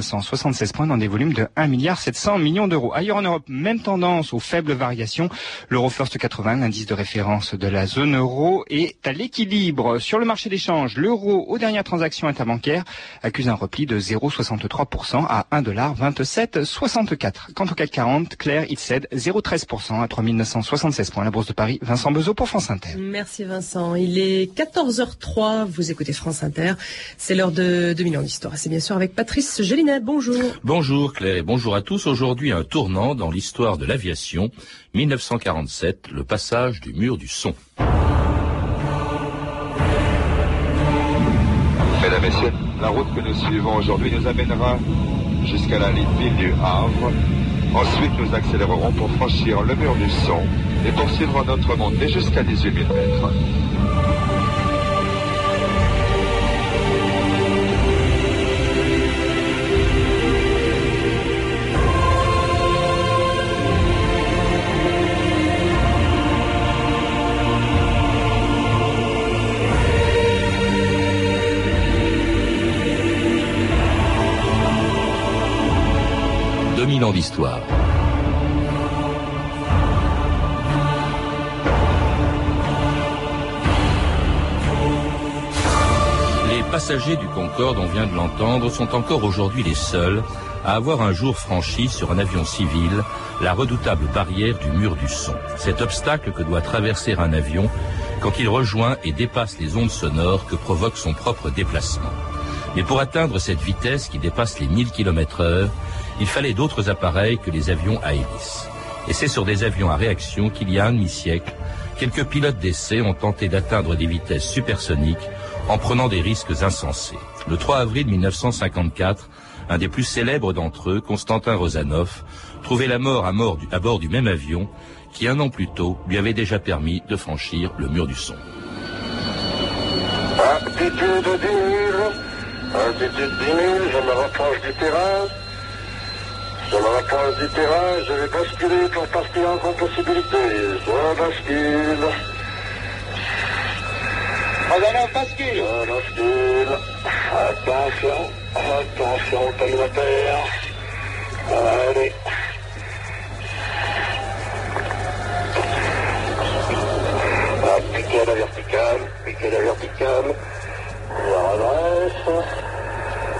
976 points dans des volumes de 1 milliard 700 millions d'euros. Ailleurs en Europe, même tendance aux faibles variations. L'euro first 80, l'indice de référence de la zone euro, est à l'équilibre. Sur le marché d'échange, l'euro aux dernières transactions interbancaires accuse un repli de 0,63% à 1,2764. Quant au CAC 40, Claire, il cède 0,13% à 3976 points. La Bourse de Paris, Vincent Bezot pour France Inter. Merci Vincent. Il est 14h03, vous écoutez France Inter. C'est l'heure de 2000 ans d'histoire. C'est bien sûr avec Patrice Bonjour. Bonjour Claire et bonjour à tous. Aujourd'hui, un tournant dans l'histoire de l'aviation. 1947, le passage du mur du son. Mesdames, Messieurs, la route que nous suivons aujourd'hui nous amènera jusqu'à la ligne du Havre. Ensuite, nous accélérerons pour franchir le mur du son et poursuivre notre montée jusqu'à 18 000 mètres. D'histoire. Les passagers du Concorde, on vient de l'entendre, sont encore aujourd'hui les seuls à avoir un jour franchi sur un avion civil la redoutable barrière du mur du son. Cet obstacle que doit traverser un avion quand il rejoint et dépasse les ondes sonores que provoque son propre déplacement. Mais pour atteindre cette vitesse qui dépasse les 1000 km heure, il fallait d'autres appareils que les avions à hélice. Et c'est sur des avions à réaction qu'il y a un demi-siècle, quelques pilotes d'essai ont tenté d'atteindre des vitesses supersoniques en prenant des risques insensés. Le 3 avril 1954, un des plus célèbres d'entre eux, Konstantin Rozanov, trouvait la mort à, mort à bord du même avion qui, un an plus tôt, lui avait déjà permis de franchir le mur du son. Altitude 10 000, altitude 10 000, je me rapproche du terrain. Je me rapproche du terrain, je vais basculer pour partir en possibilité. Je bascule. Rosanov bascule. Je bascule. Attention, attention, collimateur. Allez. Ah, piquer à la verticale, piquer à la verticale. Je redresse.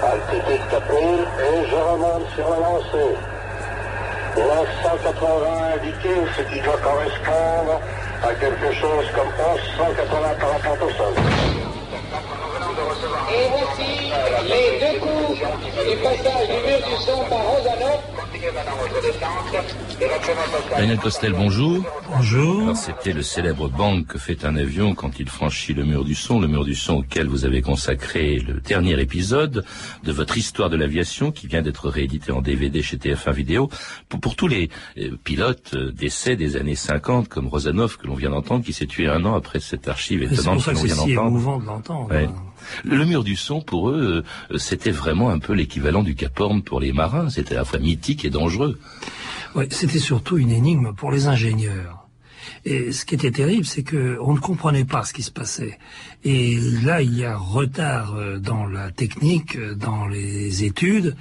Altitude 4000 et je remonte sur la lancée. La 180 indiqué, ce qui doit correspondre à quelque chose comme 1180 par rapport au sol. Et voici les deux coups du passage du mur du son par Rosanov. Daniel Costel, bonjour. Bonjour. C'était le célèbre bang que fait un avion quand il franchit le mur du son, le mur du son auquel vous avez consacré le dernier épisode de votre histoire de l'aviation qui vient d'être réédité en DVD chez TF1 Vidéo. Pour, pour tous les euh, pilotes euh, d'essai des années 50 comme Rosanov que l'on vient d'entendre qui s'est tué un an après cette archive Et C'est étonnante pour ça que c'est vient si émouvant de l'entendre. Ouais. Le mur du son, pour eux, euh, c'était vraiment un peu l'équivalent du Cap Horn pour les marins. C'était à la fois mythique et dangereux. C'était surtout une énigme pour les ingénieurs. Et ce qui était terrible, c'est que on ne comprenait pas ce qui se passait. Et là, il y a retard euh, dans la technique, euh, dans les études,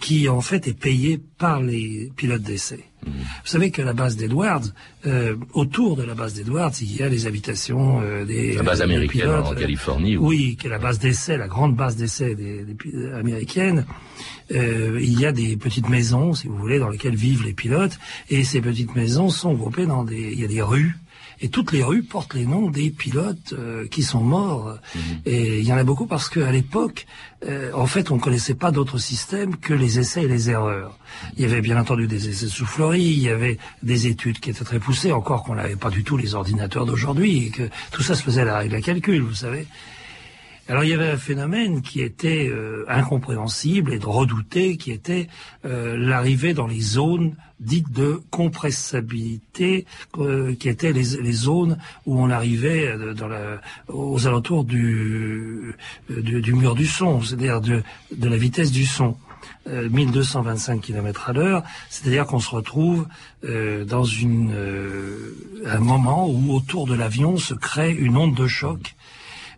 qui en fait est payé par les pilotes d'essai. Vous savez qu'à la base d'Edwards, euh, autour de la base d'Edwards, il y a les habitations euh, des La base des américaine pilotes, en euh, Californie. où- Oui, qui est la base d'essai, la grande base d'essai des, des pi- américaines. Euh, il y a des petites maisons, si vous voulez, dans lesquelles vivent les pilotes, et ces petites maisons sont groupées dans des, il y a des rues. Et toutes les rues portent les noms des pilotes euh, qui sont morts. Et il y en a beaucoup parce qu'à l'époque, euh, en fait, on ne connaissait pas d'autre système que les essais et les erreurs. Il y avait bien entendu des essais souffleries, il y avait des études qui étaient très poussées, encore qu'on n'avait pas du tout les ordinateurs d'aujourd'hui, et que tout ça se faisait à la règle à calcul, vous savez. Alors il y avait un phénomène qui était euh, incompréhensible et redouté, qui était euh, l'arrivée dans les zones dites de compressabilité, euh, qui étaient les, zones où on arrivait aux alentours du, mur du son, c'est-à-dire de, la vitesse du son. Euh, 1225 km à l'heure, c'est-à-dire qu'on se retrouve dans un moment où autour de l'avion se crée une onde de choc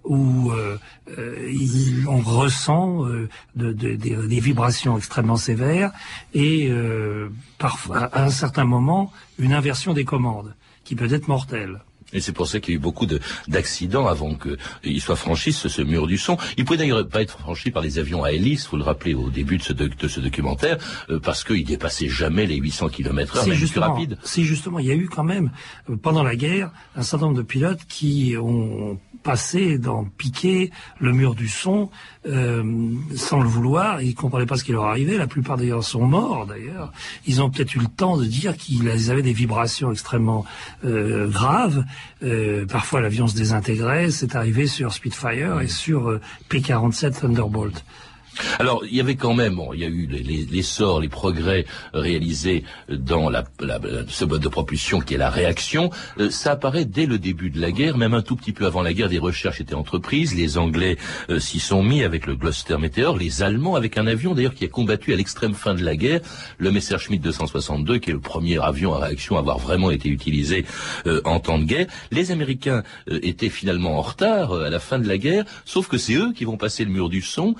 où euh, euh, il- on ressent euh, de- de- des, des vibrations extrêmement sévères et parfois, à un certain moment, une inversion des commandes qui peut être mortelle. Et c'est pour ça qu'il y a eu beaucoup de- d'accidents avant qu'il soit franchi ce, ce mur du son. Il pouvait d'ailleurs pas être franchi par les avions à hélice, faut le rappeler au début de ce, doc- de ce documentaire, euh, parce qu'il dépassait jamais les 800 km/h, Si même plus justement, rapide. si justement, il y a eu quand même euh, pendant la guerre un certain nombre de pilotes qui ont passé dans piquer le mur du son euh, sans le vouloir. Ils comprenaient pas ce qui leur arrivait. La plupart d'ailleurs sont morts d'ailleurs. Ils ont peut-être eu le temps de dire qu'ils avaient des vibrations extrêmement euh, graves. Euh, parfois l'avion se désintégrait. C'est arrivé sur Spitfire et sur euh, P-47 Thunderbolt. Alors, il y avait quand même, bon, il y a eu les, les, les les progrès réalisés dans la, la- ce mode de propulsion qui est la réaction. Euh, ça apparaît dès le début de la guerre, même un tout petit peu avant la guerre, des recherches étaient entreprises. Les Anglais euh, s'y sont mis avec le Gloucester Meteor, les Allemands avec un avion d'ailleurs qui a combattu à l'extrême fin de la guerre, le Messerschmitt 262, qui est le premier avion à réaction à avoir vraiment été utilisé euh, en temps de guerre. Les Américains euh, étaient finalement en retard euh, à la fin de la guerre, sauf que c'est eux qui vont passer le mur du son,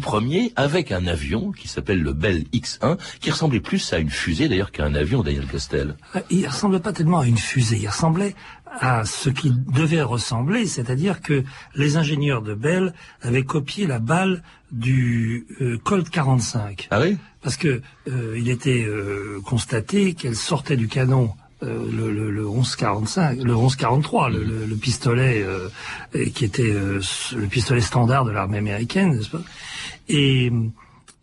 les premiers, avec un avion qui s'appelle le Bell X-1, qui ressemblait plus à une fusée d'ailleurs qu'à un avion, Daniel Costel. Euh, Il ressemblait pas tellement à une fusée, il ressemblait à ce qu'il devait ressembler, c'est-à-dire que les ingénieurs de Bell avaient copié la balle du euh, Colt 45. Ah oui? Parce que euh, il était euh, constaté qu'elle sortait du canon euh, le, le, le 1145, le 1143, le, le, le pistolet euh, et qui était euh, le pistolet standard de l'armée américaine, n'est-ce pas? Et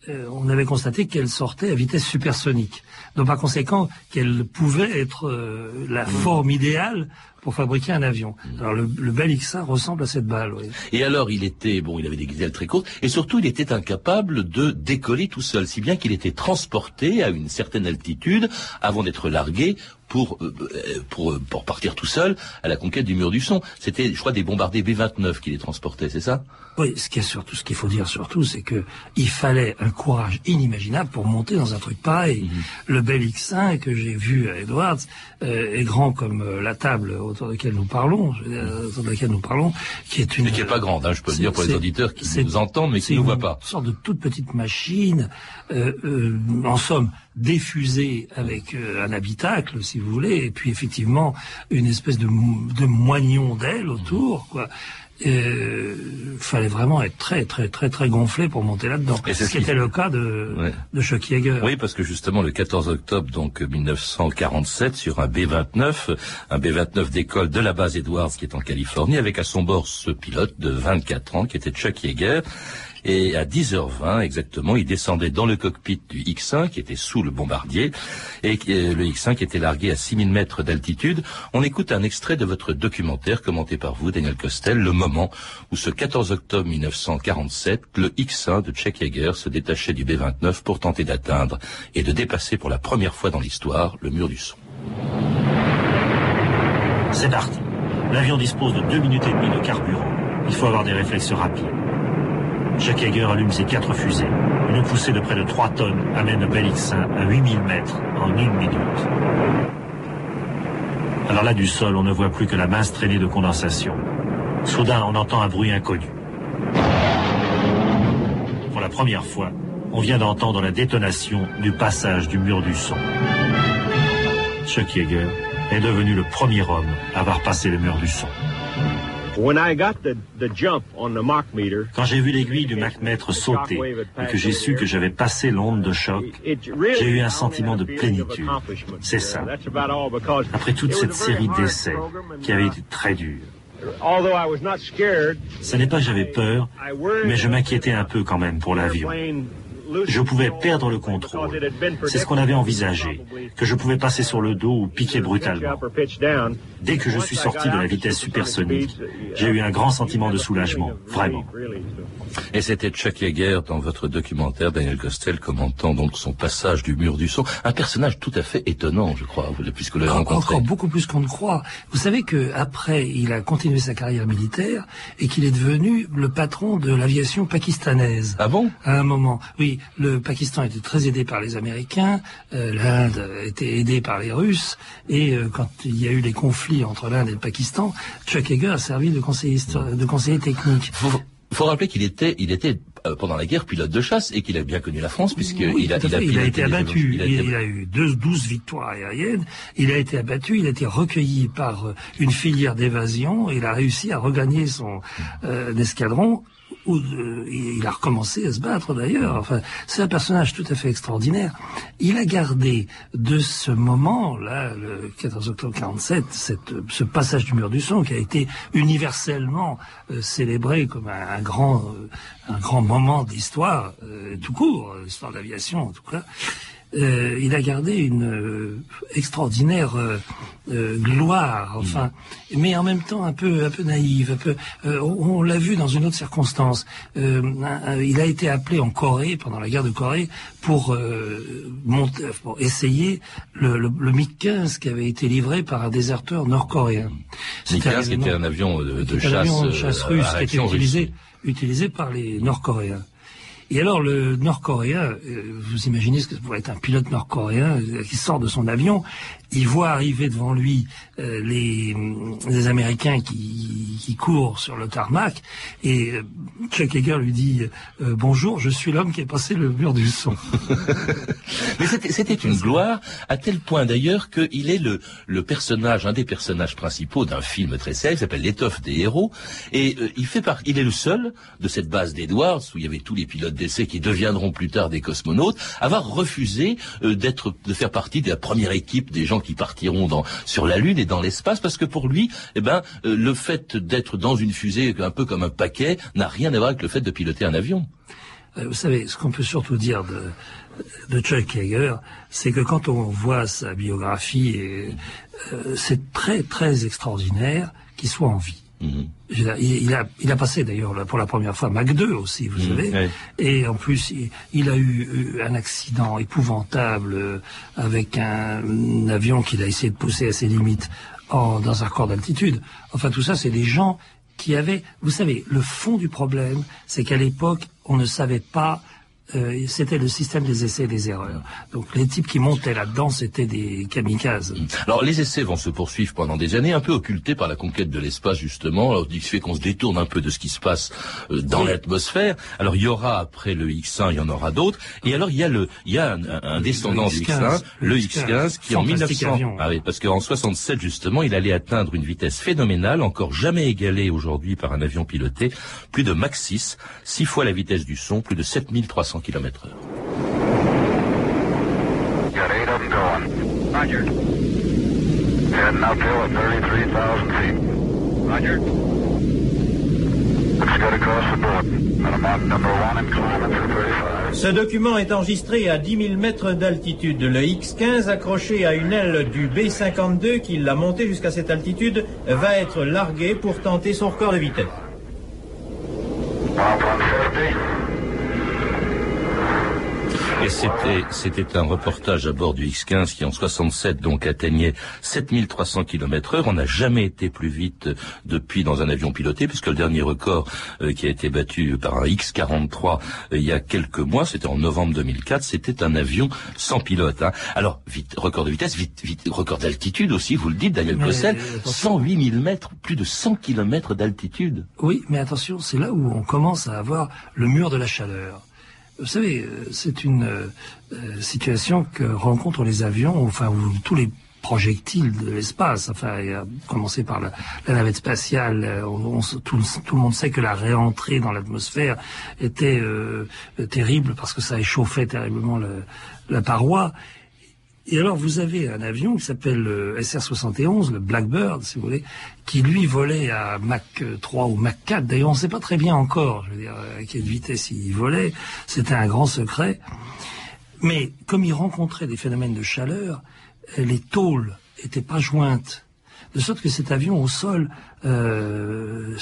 euh, on avait constaté qu'elle sortait à vitesse supersonique. Donc par conséquent, qu'elle pouvait être euh, la forme idéale pour fabriquer un avion. Alors le, le Bell X1 ressemble à cette balle. Oui. Et alors, il était, bon, il avait des ailes très courtes, et surtout, il était incapable de décoller tout seul, si bien qu'il était transporté à une certaine altitude avant d'être largué pour, euh, euh, pour, euh, pour partir tout seul à la conquête du mur du son. C'était, je crois, des bombardiers B-29 qui les transportaient, c'est ça? Oui, ce qui est surtout, ce qu'il faut dire surtout, c'est que il fallait un courage inimaginable pour monter dans un truc pareil. Le Bell X1 que j'ai vu à Edwards euh, est grand comme la table autour de laquelle nous parlons, dire, autour de laquelle nous parlons, qui est une. Mais qui est pas grande, hein, je peux le dire pour les auditeurs qui nous entendent mais qui ne nous voient une pas. sorte de toute petite machine, euh, euh, en somme diffusée avec euh, un habitacle, si vous voulez, et puis effectivement une espèce de, de moignon d'aile autour, quoi. Euh, fallait vraiment être très très très très gonflé pour monter là-dedans. Et c'est Ce qui qui- était le cas de, Ouais. de Chuck Yeager. Oui, parce que justement, le 14 octobre donc 1947, sur un B-29, un B-29 d'école de la base Edwards qui est en Californie, avec à son bord ce pilote de 24 ans qui était Chuck Yeager. Et à 10h20 exactement, il descendait dans le cockpit du X-1 qui était sous le bombardier et euh, le X-1 qui était largué à 6000 mètres d'altitude. On écoute un extrait de votre documentaire commenté par vous, Daniel Costel, le moment où ce 14 octobre 1947, le X-1 de Chuck Yeager se détachait du B-29 pour tenter d'atteindre et de dépasser pour la première fois dans l'histoire le mur du son. C'est parti. L'avion dispose de deux minutes et demie de carburant. Il faut avoir des réflexes rapides. Chuck Yeager allume ses quatre fusées. Une poussée de près de 3 tonnes amène X-1 à 8000 mètres en une minute. Alors là, du sol, on ne voit plus que la mince traînée de condensation. Soudain, on entend un bruit inconnu. Pour la première fois, on vient d'entendre la détonation du passage du mur du son. Chuck Yeager est devenu le premier homme à avoir passé le mur du son. Quand j'ai vu l'aiguille du Mach-mètre sauter et que j'ai su que j'avais passé l'onde de choc, j'ai eu un sentiment de plénitude. C'est ça. Après toute cette série d'essais qui avait été très dure. Ce n'est pas que j'avais peur, mais je m'inquiétais un peu quand même pour l'avion. Je pouvais perdre le contrôle. C'est ce qu'on avait envisagé, que je pouvais passer sur le dos ou piquer brutalement. Dès que je suis sorti de la vitesse supersonique, j'ai eu un grand sentiment de soulagement, vraiment. Et c'était Chuck Yeager dans votre documentaire, Daniel Costel, commentant donc son passage du mur du son. Un personnage tout à fait étonnant, je crois, puisque vous l'avez rencontré. Encore beaucoup plus qu'on ne croit. Vous savez que après, il a continué sa carrière militaire et qu'il est devenu le patron de l'aviation pakistanaise. Ah bon? À un moment, oui. Le Pakistan était très aidé par les Américains, euh, l'Inde était aidée par les Russes, et euh, quand il y a eu les conflits entre l'Inde et le Pakistan, Chuck Yeager a servi de conseiller, de conseiller technique. Faut, faut rappeler qu'il était, il était euh, pendant la guerre pilote de chasse et qu'il a bien connu la France puisqu'il Oui, a, il a, fait. Il a été abattu. Il, Il a été- il a eu deux, 12 victoires aériennes. Il a été abattu. Il a été recueilli par euh, une filière d'évasion. Il a réussi à regagner son euh, escadron. Où, euh, il a recommencé à se battre d'ailleurs. Enfin, c'est un personnage tout à fait extraordinaire. Il a gardé de ce moment-là, le 14 octobre 47, cette, ce passage du mur du son qui a été universellement euh, célébré comme un, grand, euh, un grand moment d'histoire euh, tout court, l'histoire de l'aviation en tout cas. Euh, il a gardé une euh, extraordinaire euh, euh, gloire, enfin, mais en même temps un peu, un peu naïve. Un peu, euh, on on l'a vu dans une autre circonstance. Euh, il a été appelé en Corée pendant la guerre de Corée pour euh, monter, pour essayer le, le, le MiG-15 qui avait été livré par un déserteur nord-coréen. C'était Mi-15 qui était un avion de, de c'était un chasse, avion de chasse russe qui était utilisé, utilisé par les Nord-Coréens. Et alors le Nord-Coréen, euh, vous imaginez ce que ça pourrait être un pilote nord-coréen euh, qui sort de son avion, il voit arriver devant lui euh, les, les Américains qui, qui courent sur le tarmac, et Chuck Yeager lui dit bonjour, je suis l'homme qui est passé le mur du son. Mais c'était une gloire, à tel point d'ailleurs qu'il est le, le personnage, un des personnages principaux d'un film très célèbre s'appelle L'étoffe des héros. Et il fait part, il est le seul de cette base d'Edwards, où il y avait tous les pilotes d'essai qui deviendront plus tard des cosmonautes, avoir refusé euh, d'être, de faire partie de la première équipe des gens qui partiront dans, sur la Lune et dans l'espace, parce que pour lui, eh ben, euh, le fait d'être dans une fusée un peu comme un paquet n'a rien à voir avec le fait de piloter un avion. Euh, Vous savez, ce qu'on peut surtout dire de, de Chuck Yeager, c'est que quand on voit sa biographie, euh, c'est très très extraordinaire qu'il soit en vie. Mhm. Veux dire, Il, il a, il a passé d'ailleurs pour la première fois Mac 2 aussi, vous Mhm, savez. ouais. Et en plus, il, il a eu, eu un accident épouvantable euh, avec un, un avion qu'il a essayé de pousser à ses limites en, dans un record d'altitude. Enfin, tout ça, c'est des gens qui avaient... Vous savez, le fond du problème, c'est qu'à l'époque, on ne savait pas... euh, c'était le système des essais et des erreurs. Donc les types qui montaient là-dedans, c'était des kamikazes. Alors les essais vont se poursuivre pendant des années, un peu occultés par la conquête de l'espace justement, qui fait qu'on se détourne un peu de ce qui se passe euh, dans Oui. l'atmosphère. Alors il y aura après le X1, il y en aura d'autres, et alors il y a le, il y a un, un- descendant du X1, le X15, qui en fantastique 1900, avion. ah oui, parce qu'en 67 justement, il allait atteindre une vitesse phénoménale, encore jamais égalée aujourd'hui par un avion piloté, plus de Mach 6, six fois la vitesse du son, plus de 7300 km heure. Got eight of them going. Roger. Heading uphill at 33,000 feet. Roger. Looks good across the board. And I'm on number one and climbing for 35. Ce document est enregistré à 10 000 mètres d'altitude. Le X-15, accroché à une aile du B-52 qui l'a monté jusqu'à cette altitude, va être largué pour tenter son record de vitesse. C'était, c'était un reportage à bord du X-15 qui en 67 donc atteignait 7300 km heure. On n'a jamais été plus vite euh, depuis dans un avion piloté puisque le dernier record euh, qui a été battu par un X-43 euh, il y a quelques mois, c'était en novembre 2004, c'était un avion sans pilote. hein. Alors, vite, record de vitesse, vite, vite, record d'altitude aussi, vous le dites Daniel Cossel, euh, attention. 108 000 mètres, plus de 100 km d'altitude. Oui, mais attention, c'est là où on commence à avoir le mur de la chaleur. Vous savez, euh, c'est une euh, euh, situation que rencontrent les avions, enfin, où tous les projectiles de l'espace, enfin, à commencer par la, navette spatiale, euh, on- tout, le- tout le monde sait que la réentrée dans l'atmosphère était euh, terrible parce que ça échauffait terriblement le- la paroi. Et alors, vous avez un avion qui s'appelle le SR-71, le Blackbird, si vous voulez, qui lui volait à Mach 3 ou Mach 4. D'ailleurs, on ne sait pas très bien encore, je veux dire, à quelle vitesse il volait. C'était un grand secret. Mais comme il rencontrait des phénomènes de chaleur, les tôles étaient pas jointes. De sorte que cet avion au sol euh,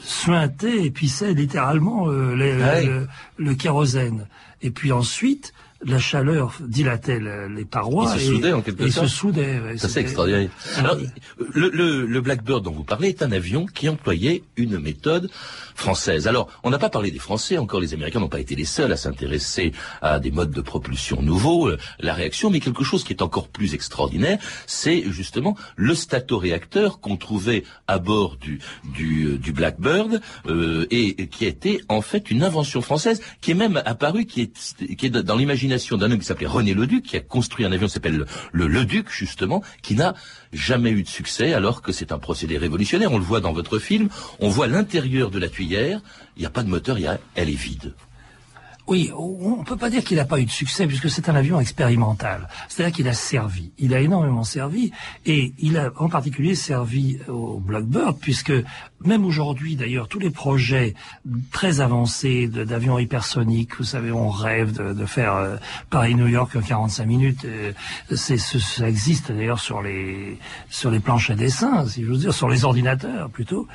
suintait et pissait littéralement euh, les- Ah le, le kérosène. Et puis ensuite, la chaleur dilatait les parois. Il se soudait en quelque sorte. Se soudait. Ça c'est extraordinaire. Alors, le, le, le, Blackbird dont vous parlez est un avion qui employait une méthode française. Alors, on n'a pas parlé des Français, encore les Américains n'ont pas été les seuls à s'intéresser à des modes de propulsion nouveaux, euh, la réaction, mais quelque chose qui est encore plus extraordinaire, c'est justement le statoréacteur qu'on trouvait à bord du, du, euh, du Blackbird euh, et, qui a été en fait une invention française qui est même apparue, qui est, qui est dans d'un homme qui s'appelait René Leduc, qui a construit un avion qui s'appelle le, le Leduc justement, qui n'a jamais eu de succès alors que c'est un procédé révolutionnaire. On le voit dans votre film, on voit l'intérieur de la tuyère, il n'y a pas de moteur, y elle est vide. Oui, on ne peut pas dire qu'il n'a pas eu de succès puisque c'est un avion expérimental. C'est-à-dire qu'il a servi. Il a énormément servi et il a en particulier servi au Blackbird puisque même aujourd'hui d'ailleurs tous les projets très avancés d'avions hypersoniques, vous savez, on rêve de, faire euh, Paris-New York en 45 minutes. Euh, c'est ça existe d'ailleurs sur les sur les planches à dessin, si veux dire, sur les ordinateurs plutôt.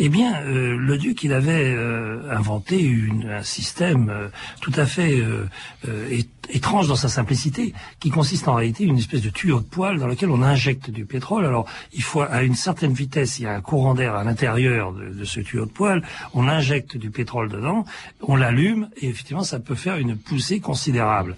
Eh bien, euh, le duc, il avait euh, inventé une, un système euh, tout à fait étrange dans sa simplicité, qui consiste en réalité une espèce de tuyau de poêle dans lequel on injecte du pétrole. Alors, il faut à une certaine vitesse, il y a un courant d'air à l'intérieur de, de, ce tuyau de poêle, on injecte du pétrole dedans, on l'allume, et effectivement, ça peut faire une poussée considérable.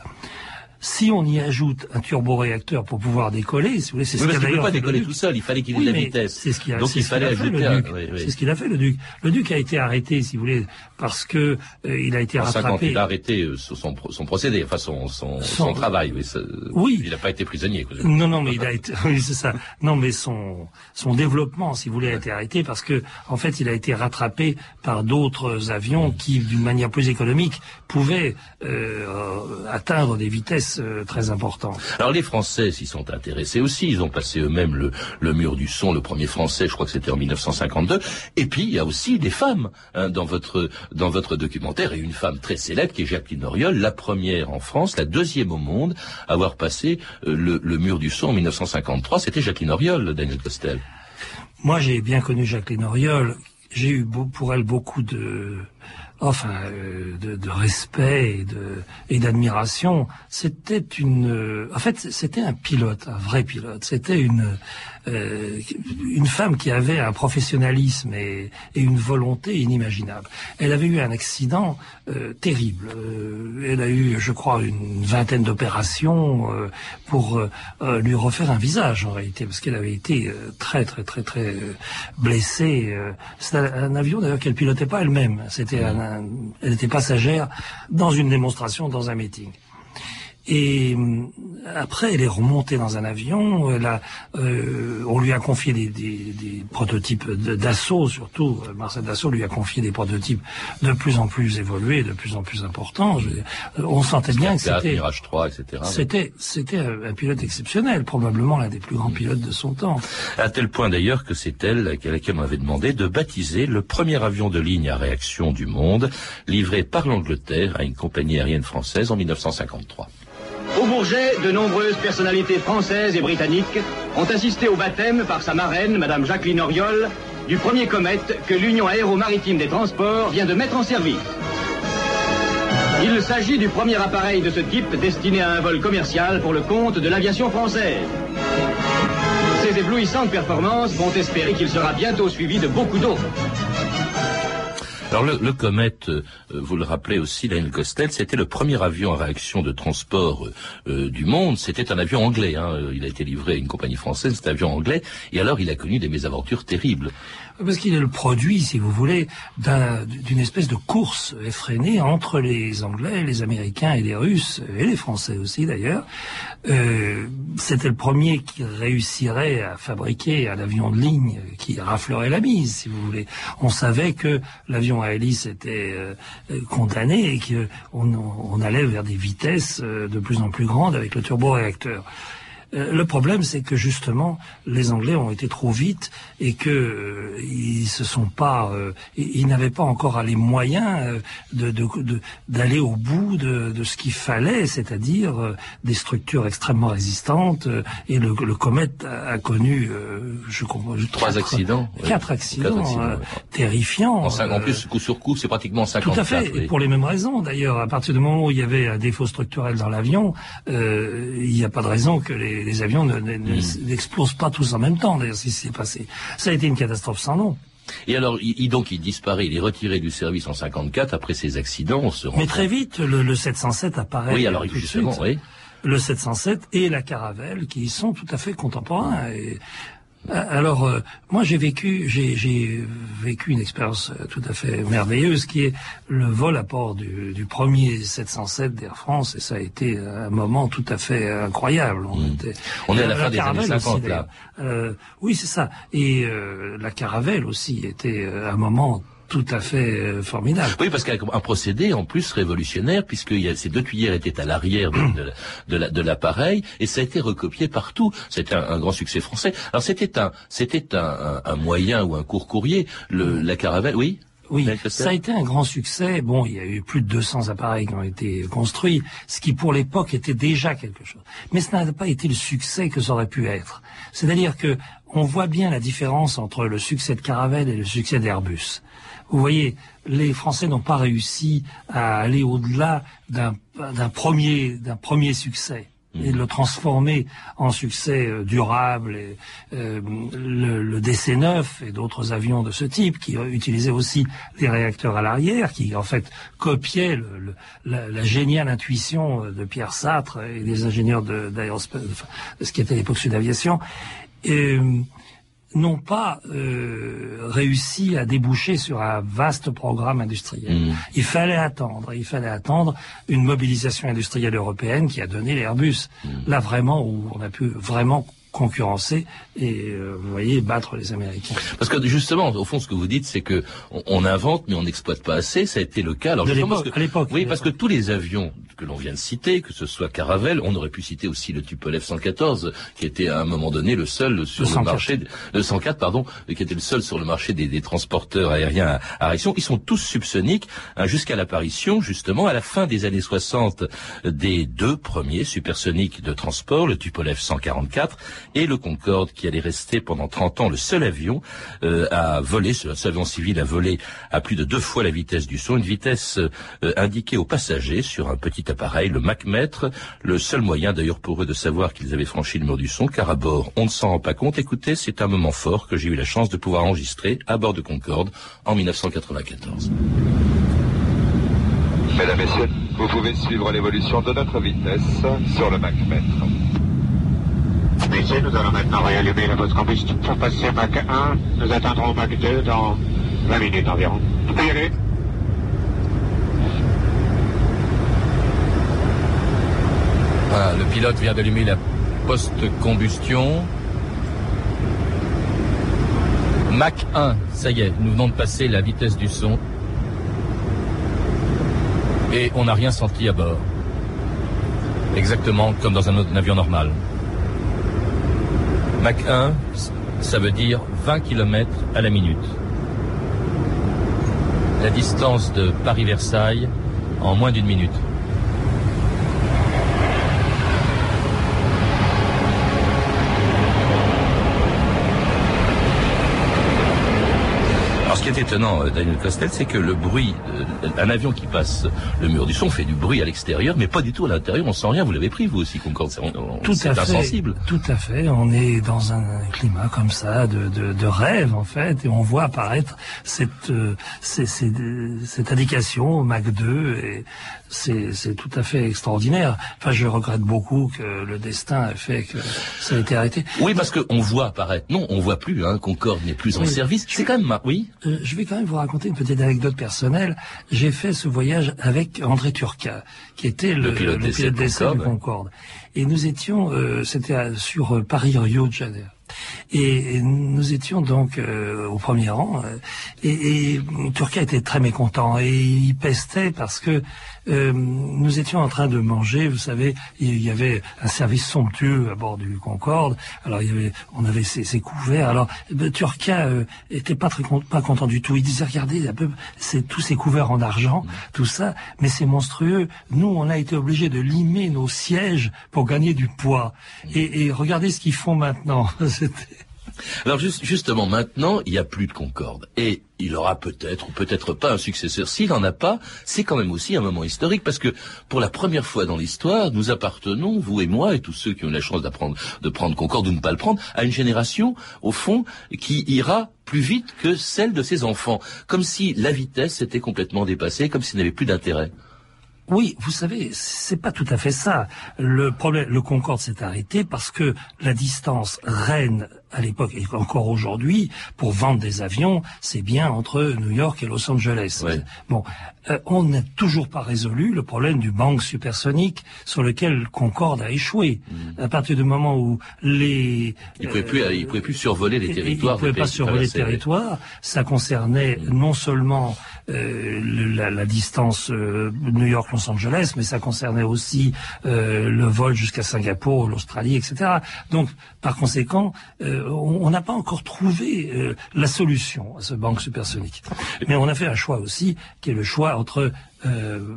Si on y ajoute un turboréacteur pour pouvoir décoller, si vous voulez, c'est ce qu'il a d'ailleurs. pas décoller tout seul, il fallait qu'il ait de la vitesse. C'est ce qu'il a, Donc il fallait ajouter. Un... C'est ce qu'il a fait le Duc. Le Duc a été arrêté, si vous voulez, parce que euh, il a été en rattrapé. il a arrêté euh, son, son, procédé, enfin son, son, son... travail. Oui, oui. Il n'a pas été prisonnier. Quoi. Non, non, mais il a été. Oui, c'est ça. Non, mais son son développement, si vous voulez, a été arrêté parce que en fait, il a été rattrapé par d'autres avions qui, d'une manière plus économique, pouvaient euh, atteindre des vitesses euh, très important. Alors les Français s'y sont intéressés aussi, ils ont passé eux-mêmes le, le, mur du son, le premier français, je crois que c'était en 1952. Et puis il y a aussi des femmes hein, dans votre dans votre documentaire et une femme très célèbre qui est Jacqueline Auriol, la première en France, la deuxième au monde à avoir passé euh, le, le, mur du son en 1953. C'était Jacqueline Auriol, Daniel Costel. Moi, j'ai bien connu Jacqueline Auriol. J'ai eu pour elle beaucoup de enfin euh, de, respect et d'admiration. C'était une, euh, en fait, c'était un pilote, un vrai pilote. C'était une euh, une femme qui avait un professionnalisme et, et, une volonté inimaginable. Elle avait eu un accident terrible. Elle a eu, je crois, une vingtaine d'opérations pour lui refaire un visage en réalité, parce qu'elle avait été très très très très blessée. C'était un, avion d'ailleurs qu'elle pilotait pas elle-même. C'était elle était passagère dans une démonstration dans un meeting. Et euh, après, elle est remontée dans un avion. Elle euh, on lui a confié des, des, des prototypes d'assaut, surtout. Euh, Marcel Dassault lui a confié des prototypes de plus en plus évolués, de plus en plus importants. on sentait bien que c'était Mirage 3, etc. C'était c'était un pilote exceptionnel, probablement l'un des plus grands pilotes de son temps. À tel point d'ailleurs que c'est elle à laquelle on avait demandé de baptiser le premier avion de ligne à réaction du monde, livré par l'Angleterre à une compagnie aérienne française en 1953. Bourget, de nombreuses personnalités françaises et britanniques ont assisté au baptême par sa marraine, Madame Jacqueline Auriol, du premier comète que l'Union aéromaritime des transports vient de mettre en service. Il s'agit du premier appareil de ce type destiné à un vol commercial pour le compte de l'aviation française. Ces éblouissantes performances vont espérer qu'il sera bientôt suivi de beaucoup d'autres. Alors le, le comète, euh, vous le rappelez aussi, Daniel Costel, c'était le premier avion à réaction de transport euh, du monde. C'était un avion anglais. Hein. Il a été livré à une compagnie française, c'est un avion anglais. Et alors il a connu des mésaventures terribles. Parce qu'il est le produit, si vous voulez, d'une espèce de course effrénée entre les Anglais, les Américains et les Russes, et les Français aussi d'ailleurs. Euh, C'était le premier qui réussirait à fabriquer un avion de ligne qui raflerait la mise, si vous voulez. On savait que l'avion à était euh, condamné et qu'on on allait vers des vitesses euh, de plus en plus grandes avec le turboréacteur. Euh, le problème, c'est que justement, les Anglais ont été trop vite et que euh, ils se sont pas, euh, ils n'avaient pas encore les moyens de, d'aller au bout de, de ce qu'il fallait, c'est-à-dire des structures extrêmement résistantes. et le, le comète a, connu, je comprends, trois accidents, quatre accidents, terrifiants. En, plus, coup sur coup, c'est pratiquement 50 Tout à fait, et pour les mêmes raisons. D'ailleurs, à partir du moment où il y avait un défaut structurel dans l'avion, il n'y a pas de raison que les les, avions hmm. n'explosent pas tous en même temps, d'ailleurs, si c'est passé. Ça a été une catastrophe sans nom. Et alors, il, donc, il disparaît, il est retiré du service en 54 après ces accidents. On se Mais très vite, le, 707 apparaît. Oui, alors justement, oui. Le 707 et la Caravelle, qui sont tout à fait contemporains. Et alors, euh, moi, j'ai vécu, j'ai vécu une expérience euh, tout à fait merveilleuse, qui est le vol à bord du, du premier 707 d'Air France, et ça a été un moment tout à fait incroyable. On, mmh. était, on est à la, fin des années 50, là. oui, c'est ça. Et la Caravelle aussi était un moment tout à fait euh, formidable. Oui, parce qu'un procédé en plus révolutionnaire, puisque y a, ces deux tuyères étaient à l'arrière de, de l'appareil, et ça a été recopié partout. C'était un, grand succès français. Alors c'était un, c'était un, un, moyen ou un court courrier, le, la caravelle, oui? Oui, ça a été un grand succès. Bon, il y a eu plus de 200 appareils qui ont été construits, ce qui pour l'époque était déjà quelque chose. Mais ce n'a pas été le succès que ça aurait pu être. C'est-à-dire que on voit bien la différence entre le succès de Caravelle et le succès d'Airbus. Vous voyez, les Français n'ont pas réussi à aller au-delà d'un premier, premier succès et de le transformer en succès euh, durable. Et, euh, le, DC-9 et d'autres avions de ce type qui utilisaient aussi des réacteurs à l'arrière, qui en fait copiaient le, la, géniale intuition de Pierre Satre et des ingénieurs de, de ce qui était l'époque Sud Aviation. Et, n'ont pas euh, réussi à déboucher sur un vaste programme industriel. Mmh. Il fallait attendre, il fallait attendre une mobilisation industrielle européenne qui a donné l'Airbus. Mmh. Là vraiment où on a pu vraiment concurrencer et euh, vous voyez battre les Américains. Parce que justement, au fond, ce que vous dites, c'est que on, invente mais on n'exploite pas assez. Ça a été le cas. Alors à l'époque. Oui, parce que tous les avions que l'on vient de citer, que ce soit Caravelle, on aurait pu citer aussi le Tupolev 114, qui était à un moment donné le seul sur le, marché, le 104 pardon, qui était le seul sur le marché des, des transporteurs aériens à, réaction. Ils sont tous subsoniques hein, jusqu'à l'apparition, justement, à la fin des années 60, des deux premiers supersoniques de transport, le Tupolev 144 et le Concorde qui allait rester pendant 30 ans le seul avion euh, à voler, ce avion civil à voler à plus de deux fois la vitesse du son, une vitesse euh, indiquée aux passagers sur un petit appareil, le Mach-mètre, le seul moyen d'ailleurs pour eux de savoir qu'ils avaient franchi le mur du son, car à bord on ne s'en rend pas compte. Écoutez, c'est un moment fort que j'ai eu la chance de pouvoir enregistrer à bord de Concorde en 1994. Mesdames, Messieurs, vous pouvez suivre l'évolution de notre vitesse sur le Mach-mètre. Messieurs, nous allons maintenant réallumer la votre combustion pour passer Mach 1. Nous atteindrons Mach 2 dans 20 minutes environ. Pouvez y aller Voilà, le pilote vient d'allumer la post-combustion. Mach 1, ça y est, nous venons de passer la vitesse du son. Et on n'a rien senti à bord. Exactement comme dans un, avion normal. Mach 1, ça veut dire 20 km à la minute. La distance de Paris-Versailles en moins d'une minute. Qui est étonnant, euh, Daniel Costel, c'est que le bruit, euh, un avion qui passe le mur du son fait du bruit à l'extérieur, mais pas du tout à l'intérieur. On sent rien. Vous l'avez pris vous aussi, Concorde. tout à fait. insensible. Tout à fait. On est dans un climat comme ça de, de, de rêve en fait, et on voit apparaître cette euh, cette indication Mac 2 et c'est tout à fait extraordinaire. Enfin, je regrette beaucoup que le destin ait fait que ça a été arrêté. Oui, parce qu'on voit apparaître. Non, on voit plus. Hein, Concorde n'est plus en service. C'est quand même. Oui? Euh, je vais quand même vous raconter une petite anecdote personnelle. J'ai fait ce voyage avec André Turca, qui était le, pilote d'essai du Concorde. Et nous étions, euh, c'était sur Paris-Rio de Janeiro. Et, nous étions donc euh, au premier rang. Euh, et, et Turquie était très mécontent et il pestait parce que euh, nous étions en train de manger. Vous savez, il y avait un service somptueux à bord du Concorde. Alors il y avait, on avait ces, couverts. Alors Turquia euh, était pas très pas content du tout. Il disait regardez un peu, c'est tous ces couverts en argent, tout ça, mais c'est monstrueux. Nous, on a été obligés de limer nos sièges pour gagner du poids. Et, et regardez ce qu'ils font maintenant. Alors justement, maintenant, il n'y a plus de Concorde. Et il aura peut-être ou peut-être pas un successeur. S'il n'en a pas, c'est quand même aussi un moment historique parce que pour la première fois dans l'histoire, nous appartenons, vous et moi et tous ceux qui ont la chance d'apprendre, de prendre Concorde ou de ne pas le prendre, à une génération, au fond, qui ira plus vite que celle de ses enfants. Comme si la vitesse était complètement dépassée, comme s'il n'avait plus d'intérêt. Oui, vous savez, c'est pas tout à fait ça. Le problème, le Concorde s'est arrêté parce que la distance Rennes à l'époque et encore aujourd'hui, pour vendre des avions, c'est bien entre New York et Los Angeles. Bon, euh, on n'a toujours pas résolu le problème du banque supersonique sur lequel Concorde a échoué. Mm. À partir du moment où les... Il ne pouvait, plus, il pouvait plus survoler les territoires. Il ne pouvait pas survoler les territoires. Ça concernait non seulement euh, la, la, distance euh, New York-Los Angeles, mais ça concernait aussi le vol jusqu'à Singapour, l'Australie, etc. Donc, par conséquent, on n'a pas encore trouvé euh, la solution à ce banque supersonique. Mais on a fait un choix aussi, qui est le choix entre euh,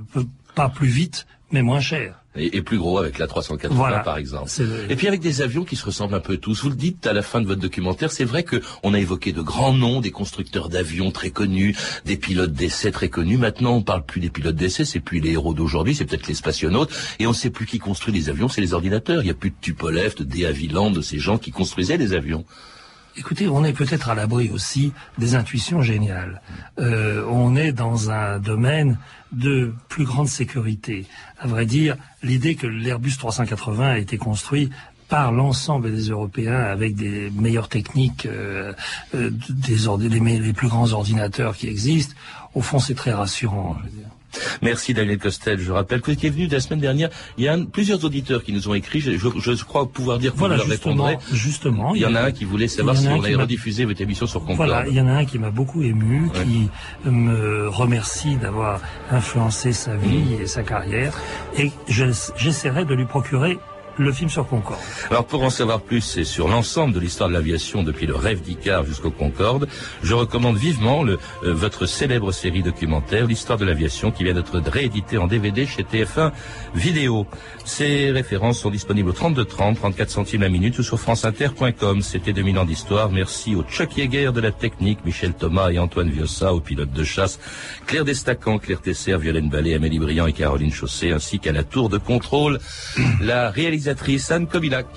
pas plus vite, mais moins cher. Et, plus gros avec la 380 par exemple. Et puis avec des avions qui se ressemblent un peu tous. Vous le dites à la fin de votre documentaire, c'est vrai qu'on a évoqué de grands noms, des constructeurs d'avions très connus, des pilotes d'essai très connus. Maintenant, on parle plus des pilotes d'essai, c'est plus les héros d'aujourd'hui, c'est peut-être les spationautes. Et on ne sait plus qui construit les avions, c'est les ordinateurs. Il n'y a plus de Tupolev, de D. Havilland, de ces gens qui construisaient les avions. Écoutez, on est peut-être à l'abri aussi des intuitions géniales. Euh, on est dans un domaine de plus grande sécurité. À vrai dire, l'idée que l'Airbus 380 a été construit par l'ensemble des Européens avec des meilleures techniques, euh, euh, des les, plus grands ordinateurs qui existent, au fond c'est très rassurant. Merci Daniel Costel. Je rappelle que qui est venu la semaine dernière. Il y a plusieurs auditeurs qui nous ont écrit. Je, crois pouvoir dire que voilà, vous leur répondrez. Justement. Il y en a un qui voulait savoir si on allait rediffuser votre émission sur Concorde. Voilà, il y en a un qui m'a beaucoup ému, qui me remercie d'avoir influencé sa vie et sa carrière. Et j'essaierai de lui procurer le film sur Concorde. Alors pour en savoir plus et sur l'ensemble de l'histoire de l'aviation depuis le rêve d'Icare jusqu'au Concorde, je recommande vivement le, euh, votre célèbre série documentaire L'histoire de l'aviation qui vient d'être réédité en DVD chez TF1 Vidéo. Ces références sont disponibles au 32 30, 34 centimes la minute ou sur franceinter.com. C'était 2000 ans d'histoire. Merci au Chuck Yeager de la technique, Michel Thomas et Antoine Viossa, aux pilotes de chasse, Claire Destacan, Claire Tesser, Violaine Ballet, Amélie Briand et Caroline Chaussé, ainsi qu'à la tour de contrôle, la réalisation réalisatrice Anne Kobilac.